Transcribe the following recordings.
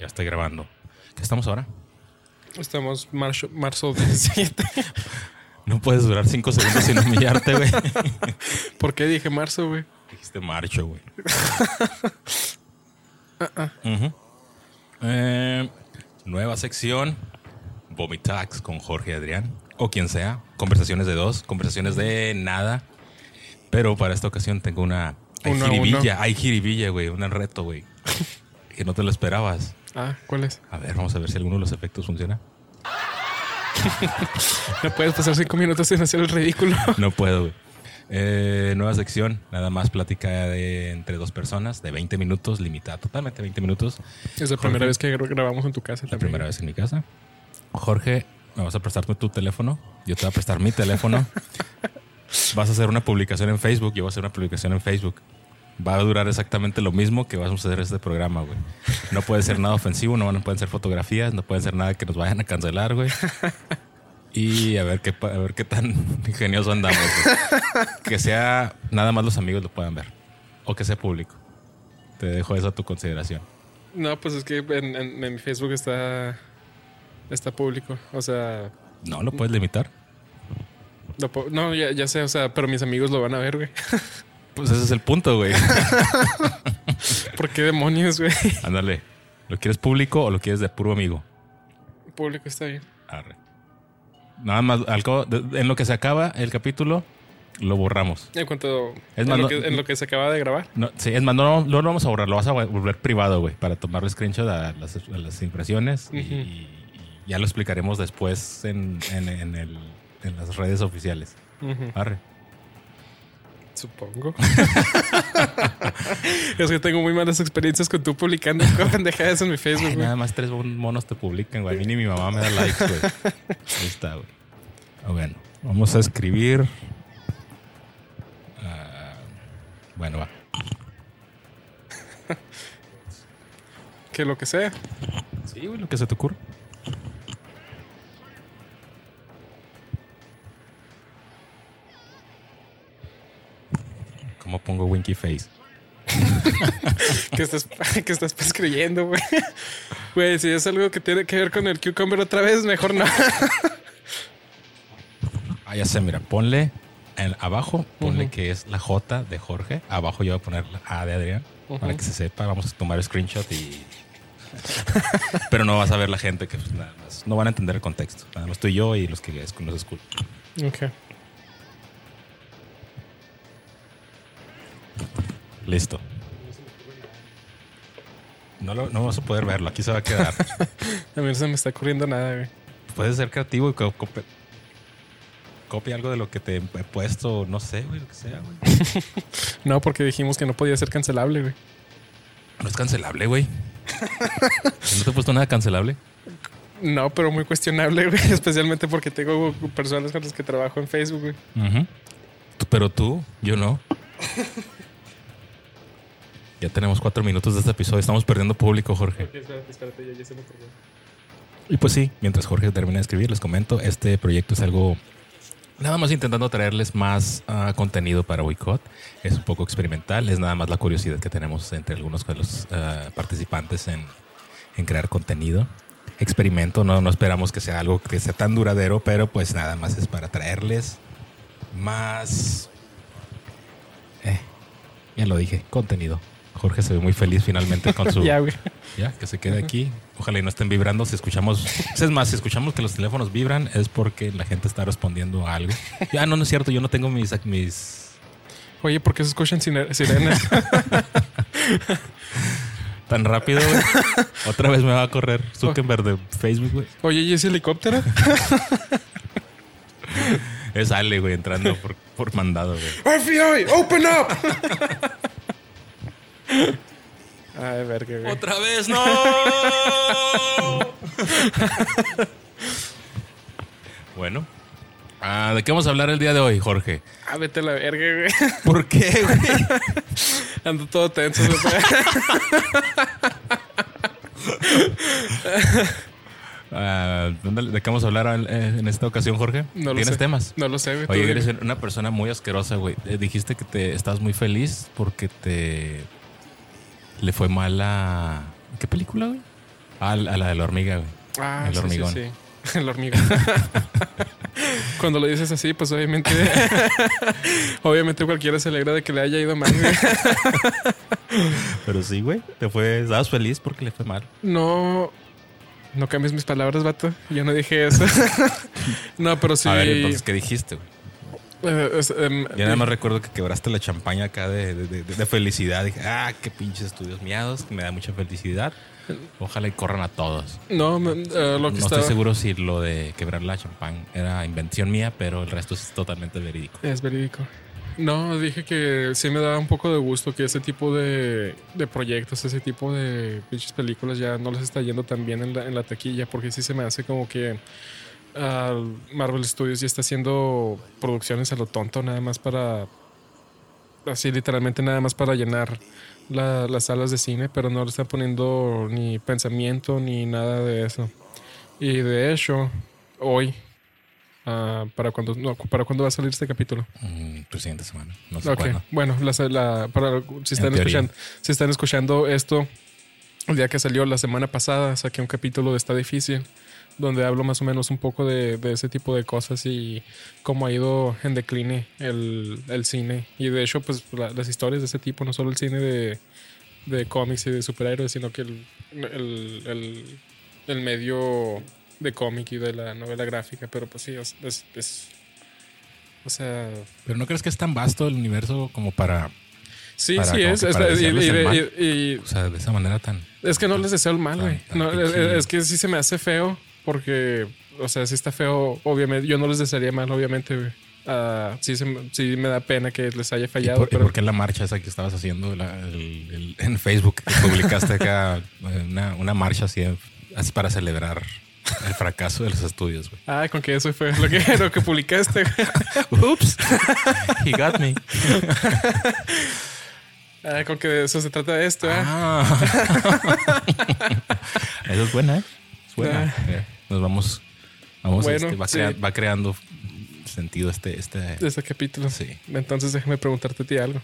Ya estoy grabando. ¿Qué estamos ahora? Estamos marzo, marzo 17. No puedes durar cinco segundos sin humillarte, güey. ¿Por qué dije marzo, güey? Dijiste marcho, güey. Ujú. Eh, nueva sección. Vomitax con Jorge Adrián. O quien sea. Conversaciones de dos. Conversaciones de nada. Pero para esta ocasión tengo una... Hay Uno jiribilla. Hay jiribilla, güey. Un reto, güey. que no te lo esperabas. Ah, ¿cuál es? A ver, vamos a ver si alguno de los efectos funciona. No puedes pasar cinco minutos sin hacer el ridículo. No puedo, güey. Eh, nueva sección, nada más plática de entre dos personas, de 20 minutos, limitada totalmente 20 minutos. Es la primera vez que gra- grabamos en tu casa. La primera vez en mi casa. Jorge, me vas a prestarme tu teléfono. Yo te voy a prestar mi teléfono. Vas a hacer una publicación en Facebook. Yo voy a hacer una publicación en Facebook. Va a durar exactamente lo mismo que vamos a hacer este programa, güey. No puede ser nada ofensivo, no van- pueden ser fotografías, no pueden ser nada que nos vayan a cancelar, güey. Y a ver qué, a ver qué tan ingenioso andamos. güey. Que sea nada más los amigos lo puedan ver. O que sea público. Te dejo eso a tu consideración. No, pues es que en, en- Facebook está, está público. O sea, No lo puedes limitar. lo no, ya, ya sé, o sea, pero mis amigos lo van a ver, güey. Pues ese es el punto, güey. ¿Por qué demonios, güey? Ándale. ¿Lo quieres público o lo quieres de puro amigo? Público está bien. Arre. Nada más, en lo que se acaba el capítulo, lo borramos. En cuanto. Es en, lo que, en lo que se acaba de grabar. No, sí, es más, no, no lo vamos a borrar, lo vas a volver privado, güey, para tomarle screenshot a las, a las impresiones y, ya lo explicaremos después en, en- en el- en las redes oficiales. Arre. Supongo. es que tengo muy malas experiencias con tú publicando pendejadas en mi Facebook, Ay, güey. nada más tres mon- monos te publican, güey. A mí ni mi mamá me da likes, güey. Ahí está, güey. Ah, Bueno, vamos a escribir. Ah, bueno, va. Que lo que sea. Sí, güey, lo que se te ocurra. Pongo Winky Face? que estás, que estás escribiendo, güey. Güey, si es algo que tiene que ver con el cucumber otra vez, mejor no. Ah, ya sé, mira, ponle en- abajo, ponle Ujú. que es la J de Jorge. Abajo yo voy a poner la A de Adrián para Ujú. que se sepa. Vamos a tomar screenshot y. Pero no vas a ver la gente que pues, nada más. No van a entender el contexto. Nada más tú y yo y los que nos escuchan. ok. Listo. No, lo, no vas a poder verlo. Aquí se va a quedar. A mí no se me está ocurriendo nada, güey. Puedes ser creativo y co- copia algo de lo que te he puesto. No sé, güey, lo que sea, güey. No, porque dijimos que no podía ser cancelable, güey. No es cancelable, güey. ¿No te he puesto nada cancelable? No, pero muy cuestionable, güey. Especialmente porque tengo personas con las que trabajo en Facebook, güey. Pero tú, yo no. Ya tenemos cuatro minutos de este episodio. Estamos perdiendo público, Jorge. Espérate, espérate, ya, ya se me ocurrió. Y pues sí, mientras Jorge termina de escribir, les comento, este proyecto es algo nada más intentando traerles más ah, contenido para Boycott. Es un poco experimental, es nada más la curiosidad que tenemos entre algunos de los ah, participantes en, en crear contenido. Experimento, no, no esperamos que sea algo que sea tan duradero, pero pues nada más es para traerles más... Eh, ya lo dije, contenido. Jorge se ve muy feliz finalmente con su... Ya, güey. Ya, que se quede aquí. Ojalá y no estén vibrando. Si escuchamos, es más, si escuchamos que los teléfonos vibran, es porque la gente está respondiendo a algo. Ya, no, no es cierto. Yo no tengo mis, mis Oye, ¿por qué se escuchan sirenas? tan rápido. güey. Otra vez me va a correr Zuckerberg de Facebook, güey. Oye, ¿y ese helicóptero? Es Ale, güey, entrando por, por mandado, güey. FBI, open up. Ay, verga, güey. ¡Otra vez, no! bueno. Ah, ¿De qué vamos a hablar el día de hoy, Jorge? Ah, vete a la verga, güey. ¿Por qué, güey? Ando todo tenso. güey. Ah, ¿dónde- ¿De qué vamos a hablar en, en esta ocasión, Jorge? No lo ¿Tienes sé. temas? No lo sé, güey. Oye, tú eres una persona muy asquerosa, güey. Eh, dijiste que te estás muy feliz porque te le fue mal a ¿qué película, güey? Ah, a la de la hormiga, güey. Ah, El sí, sí, hormigón. sí. El hormigón. Cuando lo dices así, pues obviamente. obviamente cualquiera se alegra de que le haya ido mal. güey. Pero sí, güey. Te fue, estabas feliz porque le fue mal. No. No cambies mis palabras, vato. Yo no dije eso. no, pero sí. A ver, entonces, ¿qué dijiste, güey? Eh, es, em, Yo nada más recuerdo que quebraste la champaña acá de, de- de- de felicidad. Dije, ah, qué pinches estudios miados, que me da mucha felicidad. Ojalá y corran a todos. no, me- eh, lo No que estoy estaba. seguro si lo de quebrar la champán era invención mía, pero el resto es totalmente verídico. Es verídico. No, dije que sí me daba un poco de gusto que ese tipo de, de proyectos, ese tipo de pinches películas ya no les está yendo tan bien en la, en la taquilla, porque sí se me hace como que ah, Marvel Studios ya está haciendo producciones a lo tonto, nada más para. Así, literalmente, nada más para llenar la- las salas de cine, pero no le están poniendo ni pensamiento ni nada de eso. Y de hecho, hoy, ah, para cuando no, para cuándo va a salir este capítulo. Mm, tu siguiente semana. No sé Ok, cuándo. bueno, la, la- para, si, están escuchando, si están escuchando esto, el día que salió la semana pasada, saqué un capítulo de Está Difícil, donde hablo más o menos un poco de, de ese tipo de cosas y cómo ha ido en decline el, el cine. Y de hecho, pues la- las historias de ese tipo, no solo el cine de, de cómics y de superhéroes, sino que el, el, el- el medio de cómic y de la novela gráfica. Pero pues sí, es- es- es o sea, Pero ¿no crees que es tan vasto el universo como para, Sí, Para sí es. que es- para y- o sea, de esa manera tan... es que no les deseo el mal, güey. No, es que sí se me hace feo porque, o sea, sí está feo, obviamente. Yo no les desearía mal, obviamente, güey. Ah, sí, se sí me da pena que les haya ¿Y fallado, por, y pero por qué la marcha esa que estabas haciendo la- el- el- en Facebook? que publicaste acá eh, una, una marcha así, así para celebrar el fracaso de los estudios, güey. Ah, con que eso fue lo que, lo que publicaste. Oops. He got me. Ah, con que de eso se trata de esto, ¿eh? Ah. Eso es buena, ¿eh? Buena. Ah. Eh, Nos vamos. Vamos, Bueno, este, va, sí. crea- va creando sentido este. este este capítulo. Sí. Entonces déjame preguntarte a ti algo.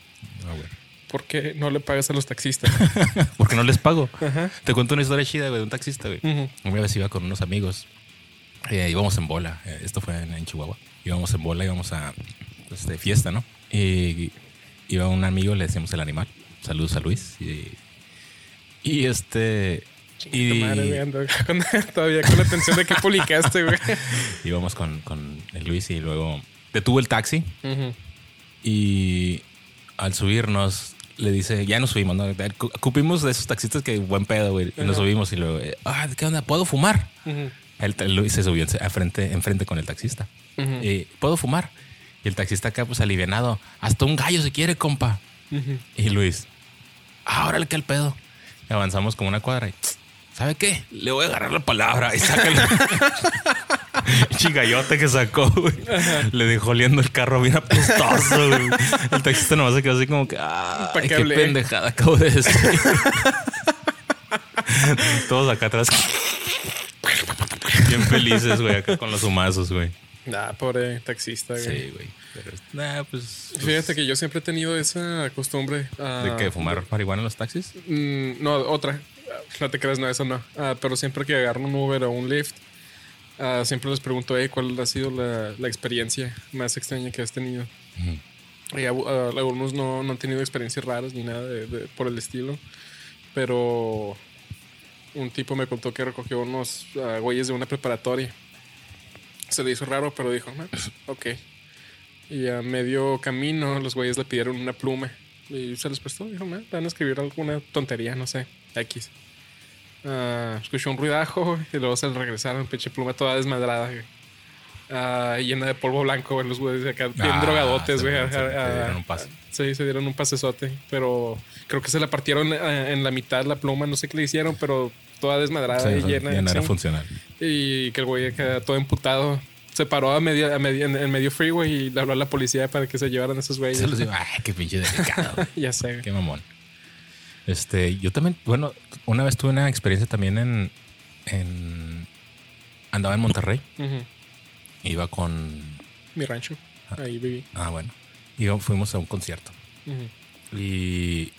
a ver. ¿Por qué no le pagas a los taxistas? Porque no les pago. Ajá. Te cuento una historia chida, güey, de un taxista, güey. Una vez iba con unos amigos. eh, íbamos en bola. eh, esto fue en, en Chihuahua. Íbamos en bola, íbamos a pues, de fiesta, ¿no? Y iba un amigo, le decíamos el animal. Saludos a Luis. Y, y este. Y Tu madre, güey, ando con- todavía con la atención de que publicaste, güey. íbamos con, con el Luis y luego detuvo el taxi. Ujú. Y al subirnos, le dice, ya nos subimos, ¿no? Cupimos de esos taxistas que buen pedo, güey. Y nos subimos y luego, eh, ah, ¿qué onda? ¿Puedo fumar? Ujú. El, el Luis se subió en- a frente, enfrente con el taxista. Ujú. Y, ¿puedo fumar? Y el taxista acá, pues alivianado. Hasta un gallo si quiere, compa. Y Luis, ah, órale, que el pedo. Y avanzamos como una cuadra y, ¿sabe qué? Le voy a agarrar la palabra y saca el chigallote que sacó, güey. Le dejó oliendo el carro bien apestoso, güey. El taxista nomás se quedó así como que, ah, ¿Pa' qué pendejada acabo de decir. Todos acá atrás. Bien felices, güey, acá con los humazos, güey. Nah, pobre taxista, güey. Sí, güey. Pero, nah, pues. pues, Fíjate que yo siempre he tenido esa costumbre. ah, ¿De qué? ¿Fumar marihuana en los taxis? mm, no, otra. No te creas, no, eso no. Ah, pero siempre que agarro un Uber o un Lyft, ah, siempre les pregunto, "Ey, ¿cuál ha sido la, la experiencia más extraña que has tenido? Ujú. Y abu- ah, algunos no, no han tenido experiencias raras ni nada de- de- por el estilo. Pero un tipo me contó que recogió unos ah, güeyes de una preparatoria. Se le hizo raro, pero dijo, "Ah, ok. Y a medio camino los güeyes le pidieron una pluma. Y se les prestó. Dijo, "Ah, van a escribir alguna tontería, no sé, X. Ah, escuchó un ruidajo y luego se regresaron, pinche pluma toda desmadrada. güey. Ah, llena de polvo blanco, güey, los güeyes acá bien Ah, drogadotes, se- güey. se- se dieron un pase. Sí, se dieron un pasesote, pero creo que se la partieron eh, en la mitad la pluma, no sé qué le hicieron, pero toda desmadrada Sí, y llena. era sí. funcional. Y que el güey acá todo emputado se paró a media, a media- en, en medio freeway y le habló a la policía para que se llevaran a esos güeyes. Se los digo, ay, qué pinche delicado. ya sé. güey. Qué mamón. Este, yo también, bueno, una vez tuve una experiencia también en, en andaba en Monterrey, iba con, Mi rancho. Ahí viví. ah, bueno, iba, fuimos a un concierto. Y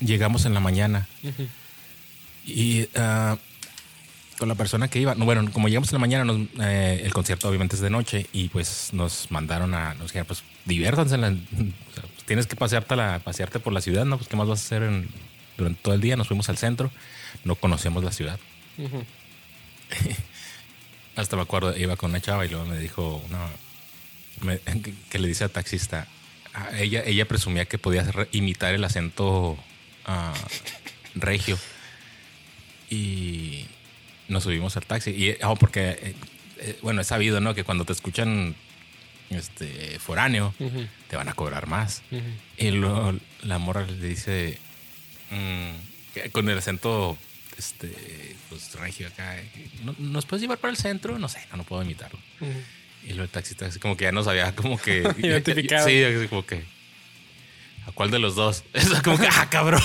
llegamos en la mañana. Y ah, con la persona que iba, no, bueno, como llegamos en la mañana, nos- eh, el concierto obviamente es de noche y pues nos mandaron a, nos dijeron, pues diviértanse, en la- o sea, pues, tienes que pasearte, la, pasearte por la ciudad, ¿no? Pues qué más vas a hacer en- durante todo el día. Nos fuimos al centro, no conocíamos la ciudad. Hasta me acuerdo, iba con una chava y luego me dijo, no, me- que, que le dice al taxista, a ella, ella presumía que podía imitar el acento ah, regio. Y nos subimos al taxi. Y, oh, porque, eh, eh, bueno, es sabido, ¿no? Que cuando te escuchan este, foráneo, Ujú. te van a cobrar más. Y luego la morra le dice, mm, con el acento, este, pues regio acá, ¿no- ¿nos puedes llevar para el centro? No sé, no, no puedo imitarlo. Ujú. Y luego el taxista así como que ya no sabía como que... Identificado. Sí, como que... ¿A cuál de los dos? Eso como que, ah, cabrón.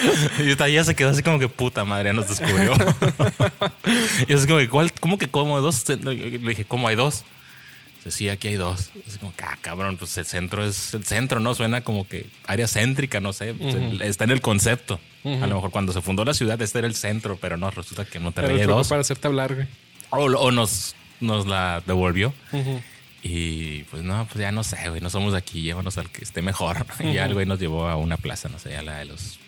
y ya se quedó así como que puta madre, nos descubrió. y así como que, ¿cuál? ¿Cómo que cómo hay dos? Le dije, ¿cómo hay dos? Dice, sí, aquí hay dos. Así como ah, cabrón, pues el centro es el centro, ¿no? Suena como que área céntrica, no sé. pues, el- está en el concepto. A lo mejor cuando se fundó la ciudad, este era el centro, pero no, resulta que no te hay dos. para hacerte hablar, güey. O, o nos, nos la devolvió. Y pues no, pues ya no sé, güey, no somos de aquí, llévanos al que esté mejor. Y ya el güey nos llevó a una plaza, no sé, a la de los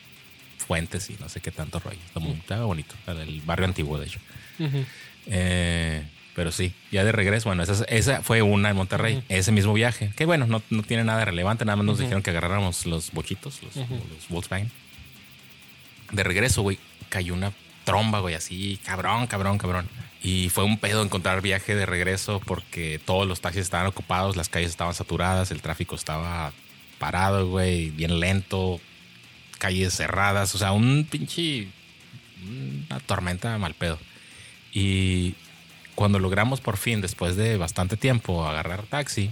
fuentes y no sé qué tanto rollo. Está muy- Estaba bonito, del barrio antiguo, de hecho. Eh, pero sí, ya de regreso, bueno, esa, esa fue una en Monterrey, ese mismo viaje, que bueno, no, no tiene nada relevante, nada más nos dijeron que agarráramos los bochitos, los, los Volkswagen. De regreso, güey, cayó una tromba, güey, así, cabrón, cabrón, cabrón. Y fue un pedo encontrar viaje de regreso porque todos los taxis estaban ocupados, las calles estaban saturadas, el tráfico estaba parado, güey, bien lento, calles cerradas, o sea, un pinche, una tormenta mal pedo. Y cuando logramos por fin, después de bastante tiempo, agarrar taxi,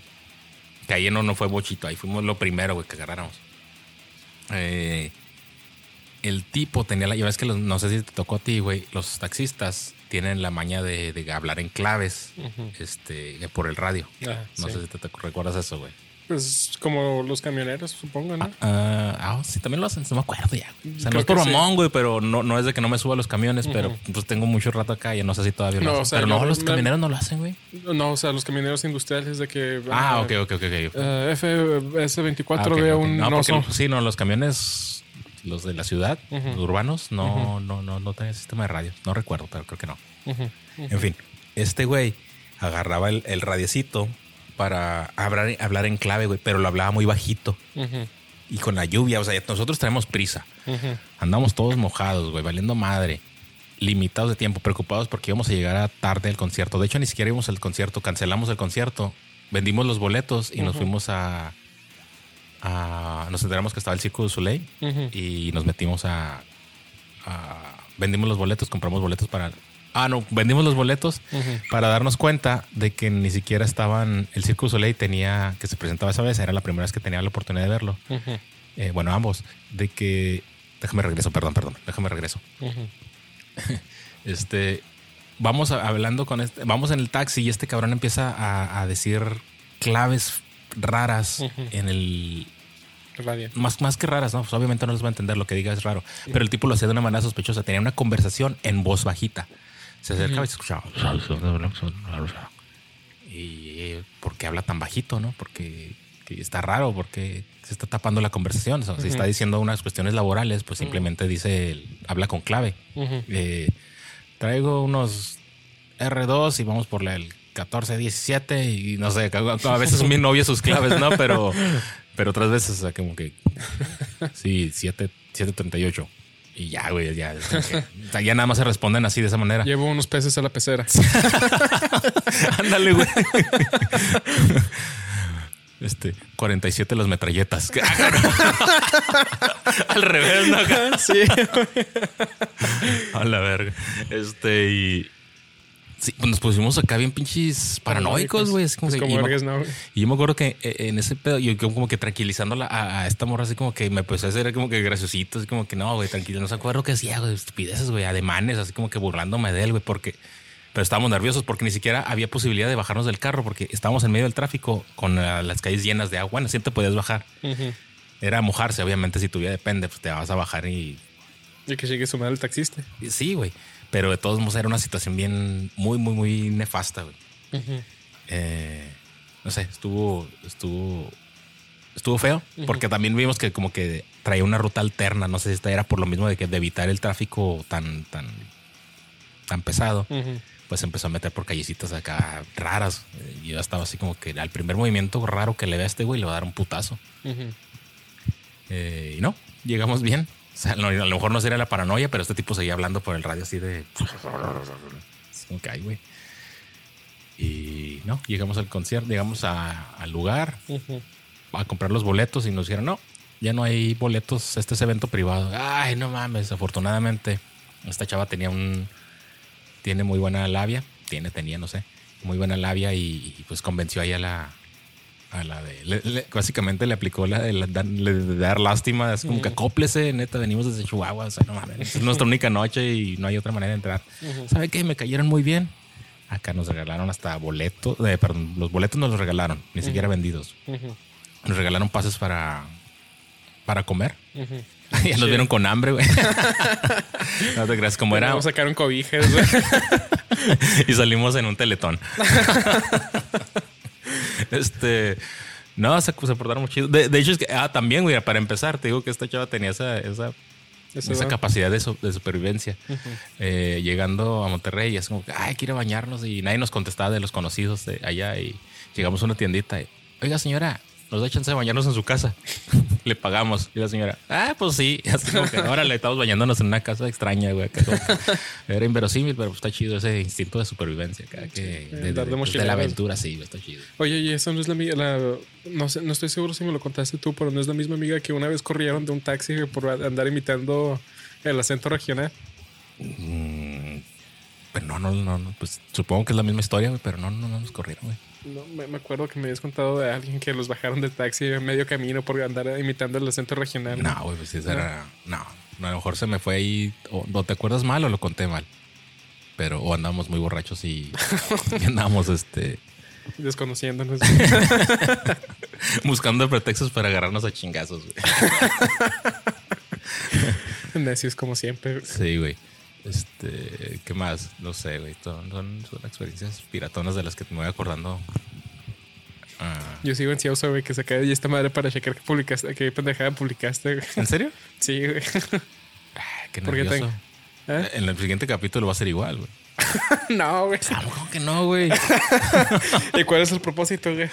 que ahí no, no fue bochito, ahí fuimos lo primero, güey, que agarráramos. Eh, el tipo tenía la. Ya ves que los- no sé si te tocó a ti, güey. Los taxistas tienen la maña de, de hablar en claves este, por el radio. Ah, no sí. sé si te, te recuerdas eso, güey. Pues como los camioneros, supongo, ¿no? Ah, ah, sí, también lo hacen, no me acuerdo ya. O sea, no es por mamón, güey, pero no, no es de que no me suba a los camiones, pero pues tengo mucho rato acá y no sé si todavía lo No, hacen. o sea, pero no, los me- camioneros no lo hacen, güey. No, o sea, los camioneros industriales de que... Ah, ok, ok, ok. ok. eh, FS24 Ah, ok, veo ok. un No, porque, oso. sí, no, los camiones, los de la ciudad, los urbanos, no, no, no, no tenían sistema de radio. No recuerdo, pero creo que no. En fin, este güey agarraba el, el radiecito para hablar, hablar en clave, güey, pero lo hablaba muy bajito. Y con la lluvia, o sea, nosotros tenemos prisa. Andamos todos mojados, güey, valiendo madre. Limitados de tiempo, preocupados porque íbamos a llegar a tarde al concierto. De hecho, ni siquiera íbamos al concierto, cancelamos el concierto, vendimos los boletos y nos fuimos a, a- Nos enteramos que estaba el Circo de Soleil y nos metimos a, a- Vendimos los boletos, compramos boletos para... Ah, no, vendimos los boletos para darnos cuenta de que ni siquiera estaban... El Circo Soleil tenía... Que se presentaba esa vez, era la primera vez que tenía la oportunidad de verlo. Eh, bueno, ambos. De que... Déjame regreso, perdón, perdón. Déjame regreso. Este... Vamos a- hablando con este... Vamos en el taxi y este cabrón empieza a, a decir claves raras en el... Radio. Más, más que raras, ¿no? Pues obviamente no les voy a entender lo que diga, es raro. Pero el tipo lo hacía de una manera sospechosa. Tenía una conversación en voz bajita. Se acercaba y se escuchaba. Y ¿por qué habla tan bajito, no? Porque que está raro, porque se está tapando la conversación. O sea, Si está diciendo unas cuestiones laborales, pues simplemente dice, el- habla con clave. Eh, traigo unos R2 y vamos por la el 1417 y no sé, a veces son bien novias sus claves, ¿no? Pero, pero otras veces, o sea, como que sí, 7, 738. Y ya, güey, ya. ya nada más se responden así de esa manera. Llevo unos peces a la pecera. Ándale, güey. Este, 47 las metralletas. Al revés, ¿no? Sí. A la verga. Este, y. Sí, pues nos pusimos acá bien pinches paranoicos, güey. así como Pues que- como vergas, ¿no? y yo me acuerdo que eh, en ese pedo, yo como que tranquilizándola a, a esta morra, así como que me empezó a hacer como que graciosito, así como que no, güey, tranquilo, no se acuerdo qué hacía, güey, estupideces, güey, ademanes, así como que burlándome de él, güey, porque. Pero estábamos nerviosos porque ni siquiera había posibilidad de bajarnos del carro porque estábamos en medio del tráfico con eh, las calles llenas de agua. Bueno, sí te podías bajar. Era mojarse, obviamente, si tu vida depende, pues te vas a bajar y Y que llegue su madre el taxista. Sí, güey. Pero de todos modos era una situación bien, muy, muy, muy nefasta, güey. Eh, no sé, estuvo, estuvo, estuvo feo, porque también vimos que como que traía una ruta alterna. No sé si esta era por lo mismo de que de evitar el tráfico tan, tan, tan pesado. Pues empezó a meter por callecitas acá raras. Y yo estaba así como que al primer movimiento raro que le ve a este güey le va a dar un putazo. Eh, y no, llegamos bien. O sea, a lo mejor no sería la paranoia, pero este tipo seguía hablando por el radio así de. como que güey. Y no, llegamos al concierto, llegamos al lugar a comprar los boletos y nos dijeron, no, ya no hay boletos, este es evento privado. Ay, no mames, afortunadamente esta chava tenía un, tiene muy buena labia, tiene, tenía, no sé, muy buena labia y, pues convenció ahí a la, a la de, básicamente le aplicó la de, dar lástima, es como que acóplese, neta, venimos desde Chihuahua, o sea, no mames, es nuestra única noche y no hay otra manera de entrar. ¿Sabe qué? Me cayeron muy bien. Acá nos regalaron hasta boletos, eh, perdón, los boletos nos los regalaron, ni siquiera vendidos. Nos regalaron pases para, para comer. ya nos vieron con hambre, güey. no te creas, como era. sacaron cobijas, güey. y salimos en un teletón. este. No, se, se portaron muy chido. De, hecho, es que, ah, también, güey, para empezar, te digo que esta chava tenía esa, esa esa capacidad de, de supervivencia. Eh, llegando a Monterrey, es como que, ay, quiero bañarnos y nadie nos contestaba de los conocidos de allá y llegamos a una tiendita y, oiga señora, nos da chance de bañarnos en su casa. le pagamos. Y la señora, ah, pues sí. Así como que ahora le estamos bañándonos en una casa extraña, güey. Era inverosímil, pero está chido ese instinto de supervivencia. que de, la aventura, sí, está chido. Oye, y esa no es la amiga, no, sé, no estoy seguro si me lo contaste tú, pero no es la misma amiga que una vez corrieron de un taxi por andar imitando el acento regional. Mm, pero no, no, no, pues supongo que es la misma historia, güey, pero no, no, no nos corrieron, güey. No, me, acuerdo que me habías contado de alguien que los bajaron del taxi en medio camino por andar imitando el acento regional. No, güey, pues eso era. No, a lo mejor se me fue ahí. O, te acuerdas mal o lo conté mal. Pero, o andamos muy borrachos y, andamos este. Desconociéndonos. Buscando pretextos para agarrarnos a chingazos, güey. Necios como siempre. Sí, güey. Este, ¿qué más? No sé, güey. Son, son, experiencias piratonas de las que me voy acordando. Ah. Yo sigo ansioso, güey, que se cae y esta madre para checar que publicaste, qué pendejada publicaste, güey. ¿En serio? Sí, güey. Ah, qué nervioso. ¿Eh? En el siguiente capítulo va a ser igual, güey. no, güey. ¿Cómo que no, güey? ¿Y cuál es el propósito, güey?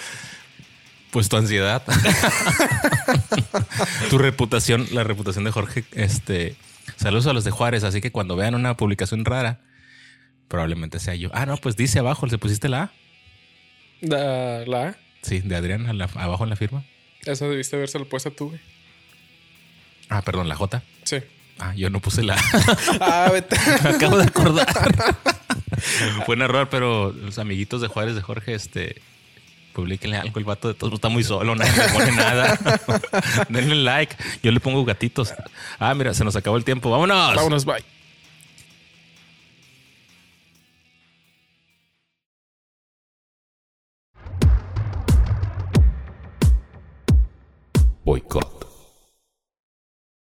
Pues tu ansiedad. tu reputación, la reputación de Jorge, este Saludos a los de Juárez, así que cuando vean una publicación rara, probablemente sea yo. Ah, no, pues dice abajo, ¿le pusiste la A? ¿La, la A? Sí, de Adrián, abajo en la firma. Eso debiste haberse lo puesto tú, güey. Ah, perdón, la J. Sí. Ah, yo no puse la A. ah, vete. Me acabo de acordar. Fue un error, pero los amiguitos de Juárez de Jorge, este, Publíquenle algo. El vato de todos está muy solo, nadie le pone nada. Denle like. Yo le pongo gatitos. Ah, mira, se nos acabó el tiempo. Vámonos. Vámonos, bye. Boicot.